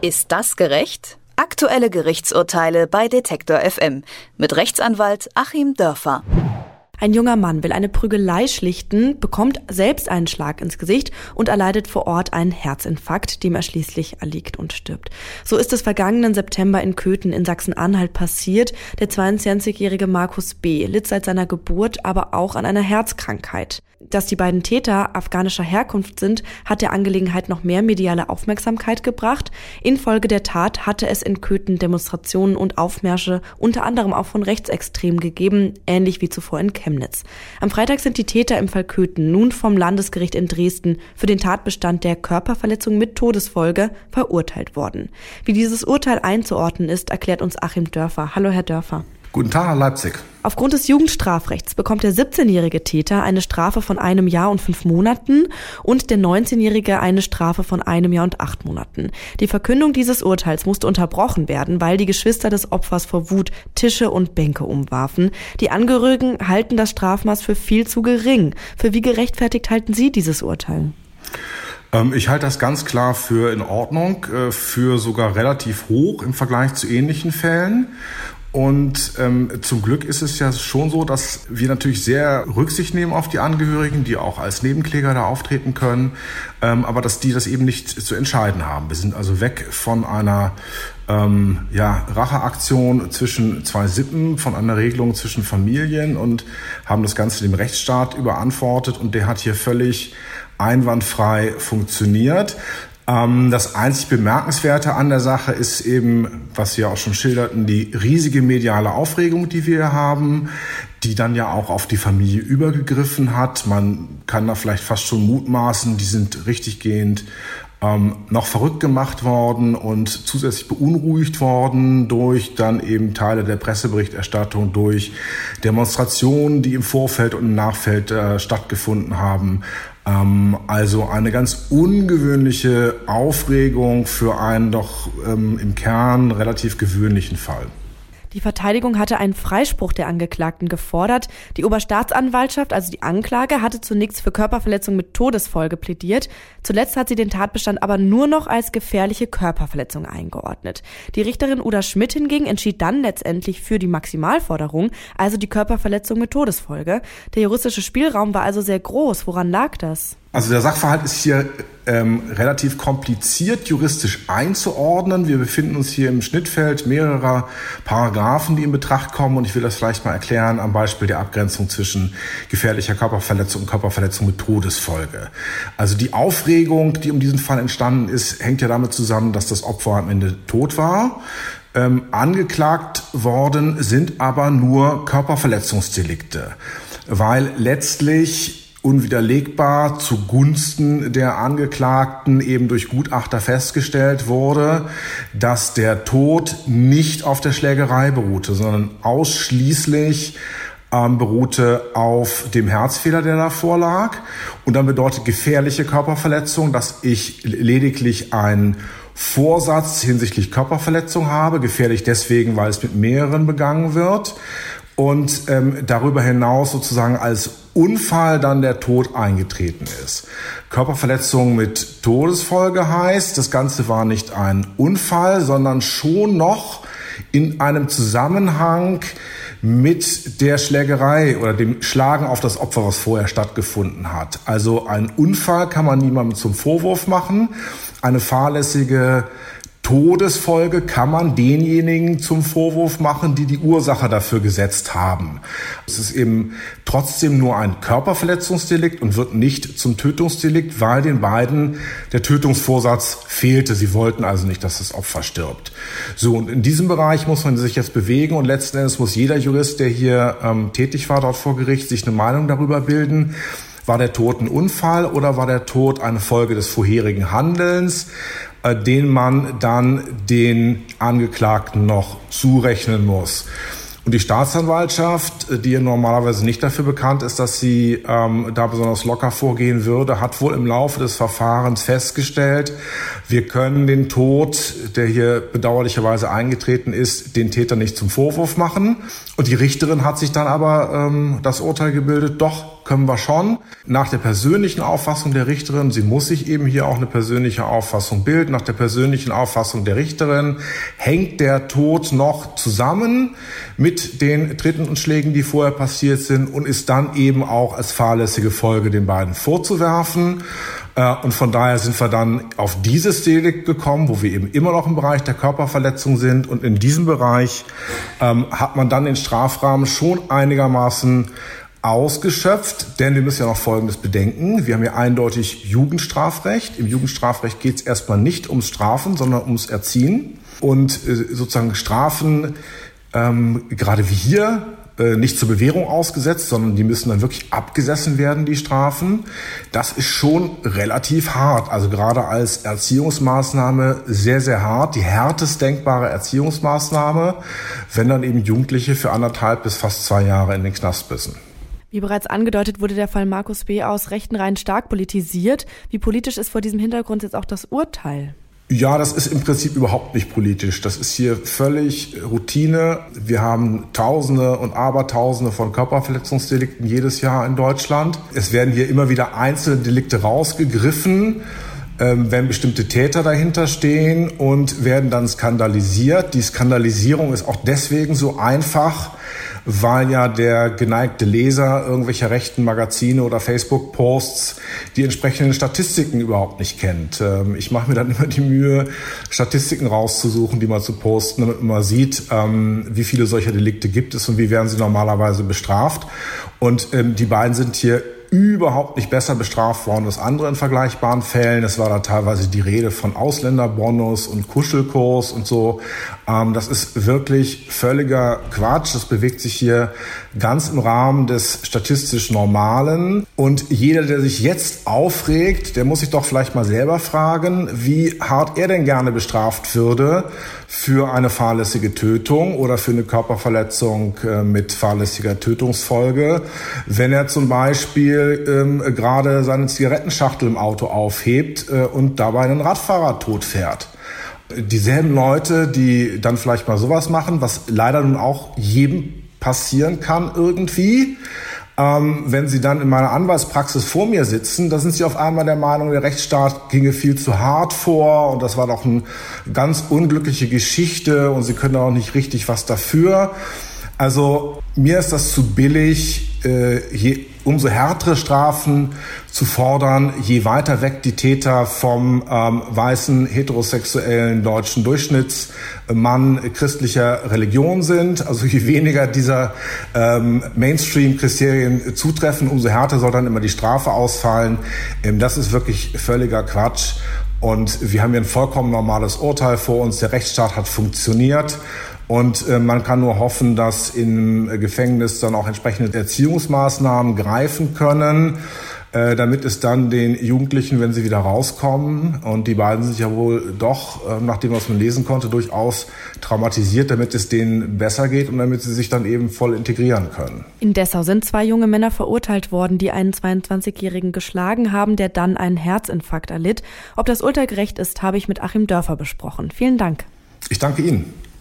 Ist das gerecht? Aktuelle Gerichtsurteile bei Detektor FM mit Rechtsanwalt Achim Dörfer. Ein junger Mann will eine Prügelei schlichten, bekommt selbst einen Schlag ins Gesicht und erleidet vor Ort einen Herzinfarkt, dem er schließlich erliegt und stirbt. So ist es vergangenen September in Köthen in Sachsen-Anhalt passiert. Der 22-jährige Markus B. litt seit seiner Geburt aber auch an einer Herzkrankheit. Dass die beiden Täter afghanischer Herkunft sind, hat der Angelegenheit noch mehr mediale Aufmerksamkeit gebracht. Infolge der Tat hatte es in Köthen Demonstrationen und Aufmärsche unter anderem auch von Rechtsextremen gegeben, ähnlich wie zuvor in Chemnitz. Am Freitag sind die Täter im Fall Köthen nun vom Landesgericht in Dresden für den Tatbestand der Körperverletzung mit Todesfolge verurteilt worden. Wie dieses Urteil einzuordnen ist, erklärt uns Achim Dörfer. Hallo, Herr Dörfer. Guten Tag, Leipzig. Aufgrund des Jugendstrafrechts bekommt der 17-jährige Täter eine Strafe von einem Jahr und fünf Monaten und der 19-jährige eine Strafe von einem Jahr und acht Monaten. Die Verkündung dieses Urteils musste unterbrochen werden, weil die Geschwister des Opfers vor Wut Tische und Bänke umwarfen. Die Angehörigen halten das Strafmaß für viel zu gering. Für wie gerechtfertigt halten Sie dieses Urteil? Ähm, ich halte das ganz klar für in Ordnung, äh, für sogar relativ hoch im Vergleich zu ähnlichen Fällen. Und ähm, zum Glück ist es ja schon so, dass wir natürlich sehr Rücksicht nehmen auf die Angehörigen, die auch als Nebenkläger da auftreten können, ähm, aber dass die das eben nicht zu entscheiden haben. Wir sind also weg von einer ähm, ja, Racheaktion zwischen zwei Sippen, von einer Regelung zwischen Familien und haben das Ganze dem Rechtsstaat überantwortet und der hat hier völlig einwandfrei funktioniert. Ähm, das einzig Bemerkenswerte an der Sache ist eben, was Sie ja auch schon schilderten, die riesige mediale Aufregung, die wir haben, die dann ja auch auf die Familie übergegriffen hat. Man kann da vielleicht fast schon mutmaßen, die sind richtiggehend ähm, noch verrückt gemacht worden und zusätzlich beunruhigt worden durch dann eben Teile der Presseberichterstattung, durch Demonstrationen, die im Vorfeld und im Nachfeld äh, stattgefunden haben. Ähm, also eine ganz ungewöhnliche Aufregung für einen doch ähm, im Kern relativ gewöhnlichen Fall. Die Verteidigung hatte einen Freispruch der Angeklagten gefordert. Die Oberstaatsanwaltschaft, also die Anklage, hatte zunächst für Körperverletzung mit Todesfolge plädiert. Zuletzt hat sie den Tatbestand aber nur noch als gefährliche Körperverletzung eingeordnet. Die Richterin Uda Schmidt hingegen entschied dann letztendlich für die Maximalforderung, also die Körperverletzung mit Todesfolge. Der juristische Spielraum war also sehr groß. Woran lag das? Also der Sachverhalt ist hier ähm, relativ kompliziert juristisch einzuordnen. Wir befinden uns hier im Schnittfeld mehrerer Paragraphen, die in Betracht kommen. Und ich will das vielleicht mal erklären am Beispiel der Abgrenzung zwischen gefährlicher Körperverletzung und Körperverletzung mit Todesfolge. Also die Aufregung, die um diesen Fall entstanden ist, hängt ja damit zusammen, dass das Opfer am Ende tot war. Ähm, angeklagt worden sind aber nur Körperverletzungsdelikte, weil letztlich unwiderlegbar zugunsten der Angeklagten eben durch Gutachter festgestellt wurde, dass der Tod nicht auf der Schlägerei beruhte, sondern ausschließlich ähm, beruhte auf dem Herzfehler, der davor lag. Und dann bedeutet gefährliche Körperverletzung, dass ich lediglich einen Vorsatz hinsichtlich Körperverletzung habe, gefährlich deswegen, weil es mit mehreren begangen wird und ähm, darüber hinaus sozusagen als Unfall dann der Tod eingetreten ist. Körperverletzung mit Todesfolge heißt, das Ganze war nicht ein Unfall, sondern schon noch in einem Zusammenhang mit der Schlägerei oder dem Schlagen auf das Opfer, was vorher stattgefunden hat. Also ein Unfall kann man niemandem zum Vorwurf machen. Eine fahrlässige Todesfolge kann man denjenigen zum Vorwurf machen, die die Ursache dafür gesetzt haben. Es ist eben trotzdem nur ein Körperverletzungsdelikt und wird nicht zum Tötungsdelikt, weil den beiden der Tötungsvorsatz fehlte. Sie wollten also nicht, dass das Opfer stirbt. So, und in diesem Bereich muss man sich jetzt bewegen und letzten Endes muss jeder Jurist, der hier ähm, tätig war dort vor Gericht, sich eine Meinung darüber bilden. War der Tod ein Unfall oder war der Tod eine Folge des vorherigen Handelns? Äh, den man dann den Angeklagten noch zurechnen muss. Und die Staatsanwaltschaft, äh, die normalerweise nicht dafür bekannt ist, dass sie ähm, da besonders locker vorgehen würde, hat wohl im Laufe des Verfahrens festgestellt, wir können den Tod, der hier bedauerlicherweise eingetreten ist, den Täter nicht zum Vorwurf machen. Und die Richterin hat sich dann aber ähm, das Urteil gebildet, doch können wir schon. Nach der persönlichen Auffassung der Richterin, sie muss sich eben hier auch eine persönliche Auffassung bilden, nach der persönlichen Auffassung der Richterin hängt der Tod noch zusammen mit den Tritten und Schlägen, die vorher passiert sind und ist dann eben auch als fahrlässige Folge den beiden vorzuwerfen. Äh, und von daher sind wir dann auf dieses Delikt gekommen, wo wir eben immer noch im Bereich der Körperverletzung sind. Und in diesem Bereich ähm, hat man dann den Strafrahmen schon einigermaßen ausgeschöpft, denn wir müssen ja noch Folgendes bedenken. Wir haben ja eindeutig Jugendstrafrecht. Im Jugendstrafrecht geht es erstmal nicht ums Strafen, sondern ums Erziehen. Und äh, sozusagen Strafen, ähm, gerade wie hier, äh, nicht zur Bewährung ausgesetzt, sondern die müssen dann wirklich abgesessen werden, die Strafen. Das ist schon relativ hart. Also gerade als Erziehungsmaßnahme sehr, sehr hart. Die härtest denkbare Erziehungsmaßnahme, wenn dann eben Jugendliche für anderthalb bis fast zwei Jahre in den Knast müssen. Wie bereits angedeutet, wurde der Fall Markus B. aus rechten Reihen stark politisiert. Wie politisch ist vor diesem Hintergrund jetzt auch das Urteil? Ja, das ist im Prinzip überhaupt nicht politisch. Das ist hier völlig Routine. Wir haben Tausende und Abertausende von Körperverletzungsdelikten jedes Jahr in Deutschland. Es werden hier immer wieder einzelne Delikte rausgegriffen ähm, wenn bestimmte Täter dahinter stehen und werden dann skandalisiert. Die Skandalisierung ist auch deswegen so einfach, weil ja der geneigte Leser irgendwelcher rechten Magazine oder Facebook-Posts die entsprechenden Statistiken überhaupt nicht kennt. Ähm, ich mache mir dann immer die Mühe, Statistiken rauszusuchen, die mal zu posten, damit man sieht, ähm, wie viele solcher Delikte gibt es und wie werden sie normalerweise bestraft. Und ähm, die beiden sind hier überhaupt nicht besser bestraft worden als andere in vergleichbaren Fällen. Es war da teilweise die Rede von Ausländerbonus und Kuschelkurs und so. Ähm, das ist wirklich völliger Quatsch. Das bewegt sich hier ganz im Rahmen des statistisch Normalen. Und jeder, der sich jetzt aufregt, der muss sich doch vielleicht mal selber fragen, wie hart er denn gerne bestraft würde für eine fahrlässige Tötung oder für eine Körperverletzung äh, mit fahrlässiger Tötungsfolge, wenn er zum Beispiel ähm, gerade seine Zigarettenschachtel im Auto aufhebt äh, und dabei einen Radfahrer totfährt dieselben Leute, die dann vielleicht mal sowas machen, was leider nun auch jedem passieren kann irgendwie. Ähm, wenn sie dann in meiner Anwaltspraxis vor mir sitzen, da sind sie auf einmal der Meinung, der Rechtsstaat ginge viel zu hart vor und das war doch eine ganz unglückliche Geschichte und sie können auch nicht richtig was dafür. Also mir ist das zu billig, je, umso härtere Strafen zu fordern, je weiter weg die Täter vom ähm, weißen heterosexuellen deutschen Durchschnittsmann christlicher Religion sind. Also je weniger dieser ähm, Mainstream-Kriterien zutreffen, umso härter soll dann immer die Strafe ausfallen. Ähm, das ist wirklich völliger Quatsch. Und wir haben hier ein vollkommen normales Urteil vor uns. Der Rechtsstaat hat funktioniert. Und äh, man kann nur hoffen, dass im Gefängnis dann auch entsprechende Erziehungsmaßnahmen greifen können, äh, damit es dann den Jugendlichen, wenn sie wieder rauskommen, und die beiden sind ja wohl doch, äh, nachdem was man lesen konnte, durchaus traumatisiert, damit es denen besser geht und damit sie sich dann eben voll integrieren können. In Dessau sind zwei junge Männer verurteilt worden, die einen 22-Jährigen geschlagen haben, der dann einen Herzinfarkt erlitt. Ob das Urteil gerecht ist, habe ich mit Achim Dörfer besprochen. Vielen Dank. Ich danke Ihnen.